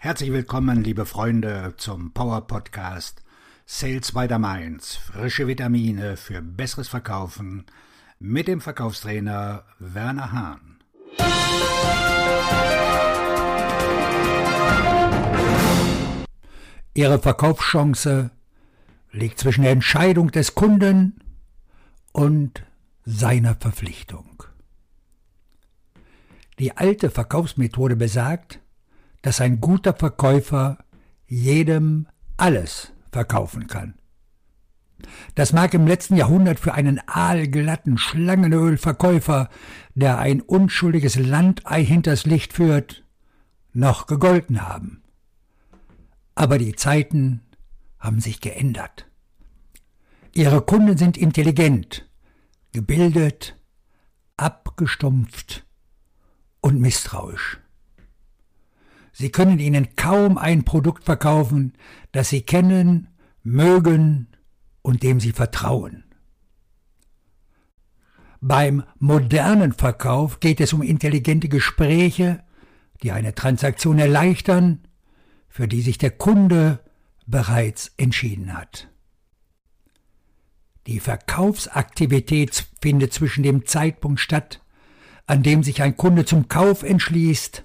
Herzlich willkommen, liebe Freunde, zum Power Podcast Sales by the Mainz. Frische Vitamine für besseres Verkaufen mit dem Verkaufstrainer Werner Hahn. Ihre Verkaufschance liegt zwischen der Entscheidung des Kunden und seiner Verpflichtung. Die alte Verkaufsmethode besagt, dass ein guter Verkäufer jedem alles verkaufen kann. Das mag im letzten Jahrhundert für einen aalglatten Schlangenölverkäufer, der ein unschuldiges Landei hinters Licht führt, noch gegolten haben. Aber die Zeiten haben sich geändert. Ihre Kunden sind intelligent, gebildet, abgestumpft und misstrauisch. Sie können ihnen kaum ein Produkt verkaufen, das sie kennen, mögen und dem sie vertrauen. Beim modernen Verkauf geht es um intelligente Gespräche, die eine Transaktion erleichtern, für die sich der Kunde bereits entschieden hat. Die Verkaufsaktivität findet zwischen dem Zeitpunkt statt, an dem sich ein Kunde zum Kauf entschließt,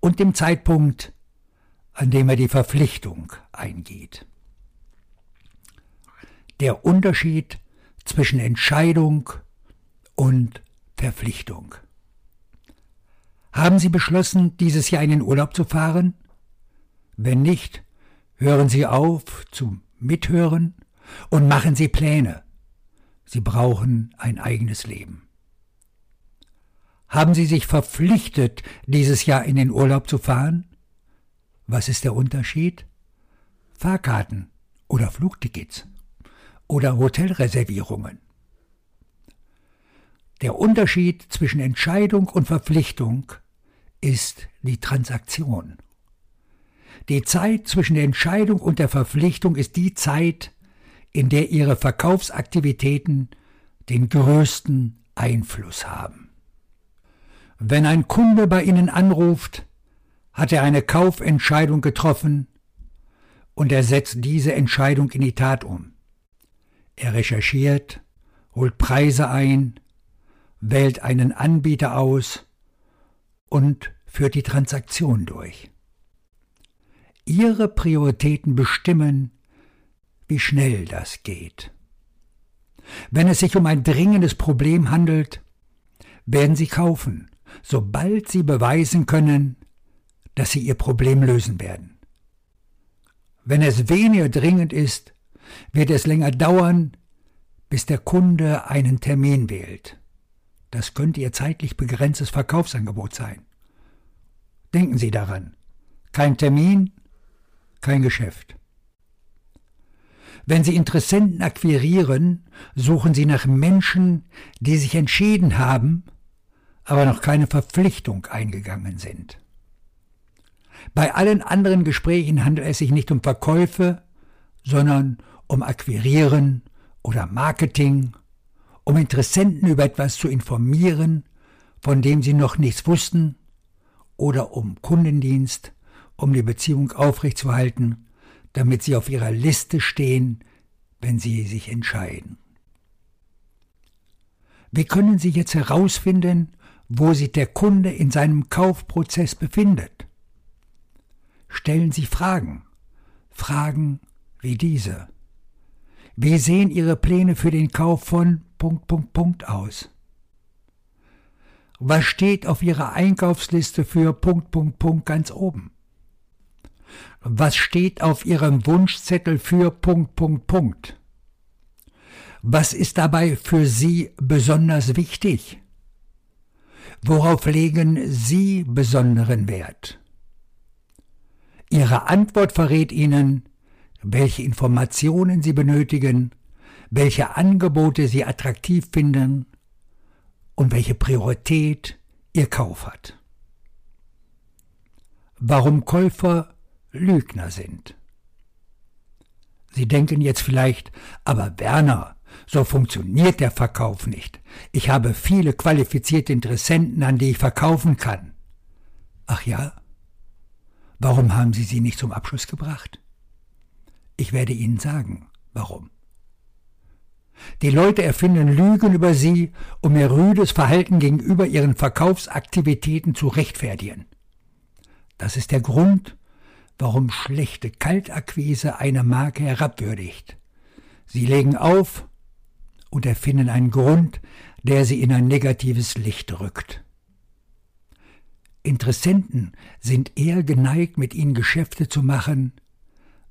und dem Zeitpunkt, an dem er die Verpflichtung eingeht. Der Unterschied zwischen Entscheidung und Verpflichtung. Haben Sie beschlossen, dieses Jahr in den Urlaub zu fahren? Wenn nicht, hören Sie auf zum Mithören und machen Sie Pläne. Sie brauchen ein eigenes Leben. Haben Sie sich verpflichtet, dieses Jahr in den Urlaub zu fahren? Was ist der Unterschied? Fahrkarten oder Flugtickets oder Hotelreservierungen. Der Unterschied zwischen Entscheidung und Verpflichtung ist die Transaktion. Die Zeit zwischen der Entscheidung und der Verpflichtung ist die Zeit, in der Ihre Verkaufsaktivitäten den größten Einfluss haben. Wenn ein Kunde bei Ihnen anruft, hat er eine Kaufentscheidung getroffen und er setzt diese Entscheidung in die Tat um. Er recherchiert, holt Preise ein, wählt einen Anbieter aus und führt die Transaktion durch. Ihre Prioritäten bestimmen, wie schnell das geht. Wenn es sich um ein dringendes Problem handelt, werden Sie kaufen, sobald sie beweisen können, dass sie ihr Problem lösen werden. Wenn es weniger dringend ist, wird es länger dauern, bis der Kunde einen Termin wählt. Das könnte Ihr zeitlich begrenztes Verkaufsangebot sein. Denken Sie daran. Kein Termin, kein Geschäft. Wenn Sie Interessenten akquirieren, suchen Sie nach Menschen, die sich entschieden haben, aber noch keine Verpflichtung eingegangen sind. Bei allen anderen Gesprächen handelt es sich nicht um Verkäufe, sondern um Akquirieren oder Marketing, um Interessenten über etwas zu informieren, von dem sie noch nichts wussten, oder um Kundendienst, um die Beziehung aufrechtzuerhalten, damit sie auf ihrer Liste stehen, wenn sie sich entscheiden. Wie können Sie jetzt herausfinden, wo sich der Kunde in seinem Kaufprozess befindet. Stellen Sie Fragen. Fragen wie diese. Wie sehen Ihre Pläne für den Kauf von Punkt, Punkt, Punkt aus? Was steht auf Ihrer Einkaufsliste für Punkt, Punkt, Punkt ganz oben? Was steht auf Ihrem Wunschzettel für Punkt, Punkt, Punkt? Was ist dabei für Sie besonders wichtig? Worauf legen Sie besonderen Wert? Ihre Antwort verrät Ihnen, welche Informationen Sie benötigen, welche Angebote Sie attraktiv finden und welche Priorität Ihr Kauf hat. Warum Käufer Lügner sind. Sie denken jetzt vielleicht, aber Werner, so funktioniert der Verkauf nicht. Ich habe viele qualifizierte Interessenten, an die ich verkaufen kann. Ach ja? Warum haben Sie sie nicht zum Abschluss gebracht? Ich werde Ihnen sagen, warum. Die Leute erfinden Lügen über sie, um ihr rüdes Verhalten gegenüber ihren Verkaufsaktivitäten zu rechtfertigen. Das ist der Grund, warum schlechte Kaltakquise eine Marke herabwürdigt. Sie legen auf und erfinden einen Grund, der sie in ein negatives Licht rückt. Interessenten sind eher geneigt, mit ihnen Geschäfte zu machen,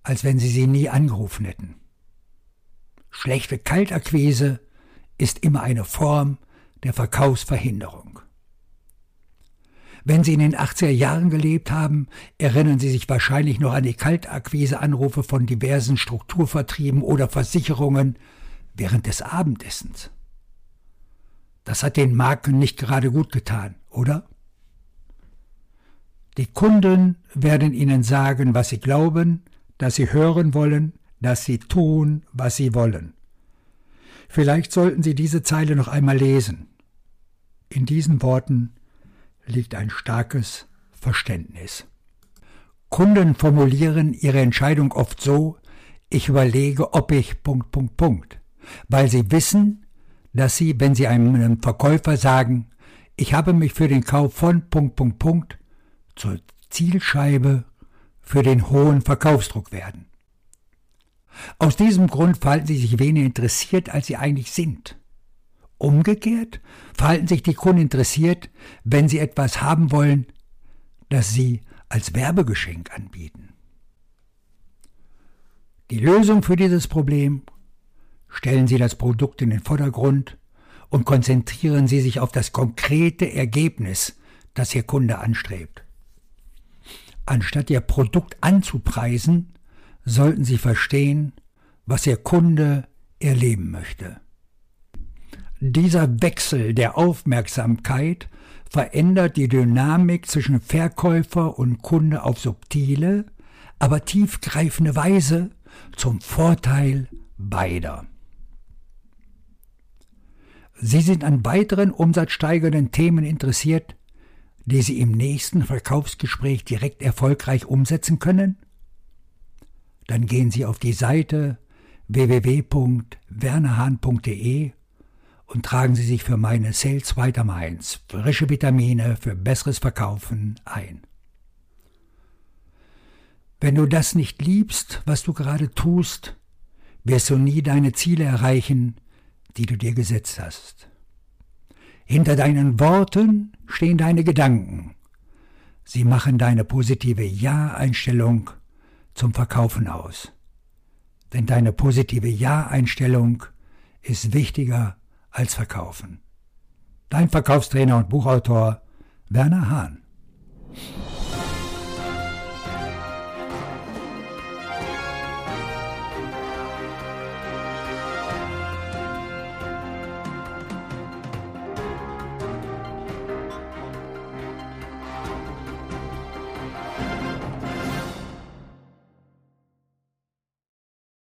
als wenn sie sie nie angerufen hätten. Schlechte Kaltakquise ist immer eine Form der Verkaufsverhinderung. Wenn Sie in den 80er Jahren gelebt haben, erinnern Sie sich wahrscheinlich noch an die Kaltakquise-Anrufe von diversen Strukturvertrieben oder Versicherungen während des Abendessens. Das hat den Marken nicht gerade gut getan, oder? Die Kunden werden Ihnen sagen, was sie glauben, dass sie hören wollen, dass sie tun, was sie wollen. Vielleicht sollten Sie diese Zeile noch einmal lesen. In diesen Worten liegt ein starkes Verständnis. Kunden formulieren ihre Entscheidung oft so, ich überlege, ob ich Punkt, Punkt, Punkt, weil sie wissen, dass sie, wenn sie einem Verkäufer sagen, ich habe mich für den Kauf von Punkt, Punkt, Punkt zur Zielscheibe für den hohen Verkaufsdruck werden. Aus diesem Grund verhalten sie sich weniger interessiert, als sie eigentlich sind. Umgekehrt verhalten sich die Kunden interessiert, wenn sie etwas haben wollen, das sie als Werbegeschenk anbieten. Die Lösung für dieses Problem stellen Sie das Produkt in den Vordergrund und konzentrieren Sie sich auf das konkrete Ergebnis, das Ihr Kunde anstrebt. Anstatt Ihr Produkt anzupreisen, sollten Sie verstehen, was Ihr Kunde erleben möchte. Dieser Wechsel der Aufmerksamkeit verändert die Dynamik zwischen Verkäufer und Kunde auf subtile, aber tiefgreifende Weise zum Vorteil beider. Sie sind an weiteren umsatzsteigernden Themen interessiert, die Sie im nächsten Verkaufsgespräch direkt erfolgreich umsetzen können? Dann gehen Sie auf die Seite www.wernerhahn.de und tragen Sie sich für meine Sales Weiter Mainz frische Vitamine für besseres Verkaufen ein. Wenn du das nicht liebst, was du gerade tust, wirst du nie deine Ziele erreichen, die du dir gesetzt hast. Hinter deinen Worten stehen deine Gedanken. Sie machen deine positive Ja-Einstellung zum Verkaufen aus. Denn deine positive Ja-Einstellung ist wichtiger als Verkaufen. Dein Verkaufstrainer und Buchautor Werner Hahn.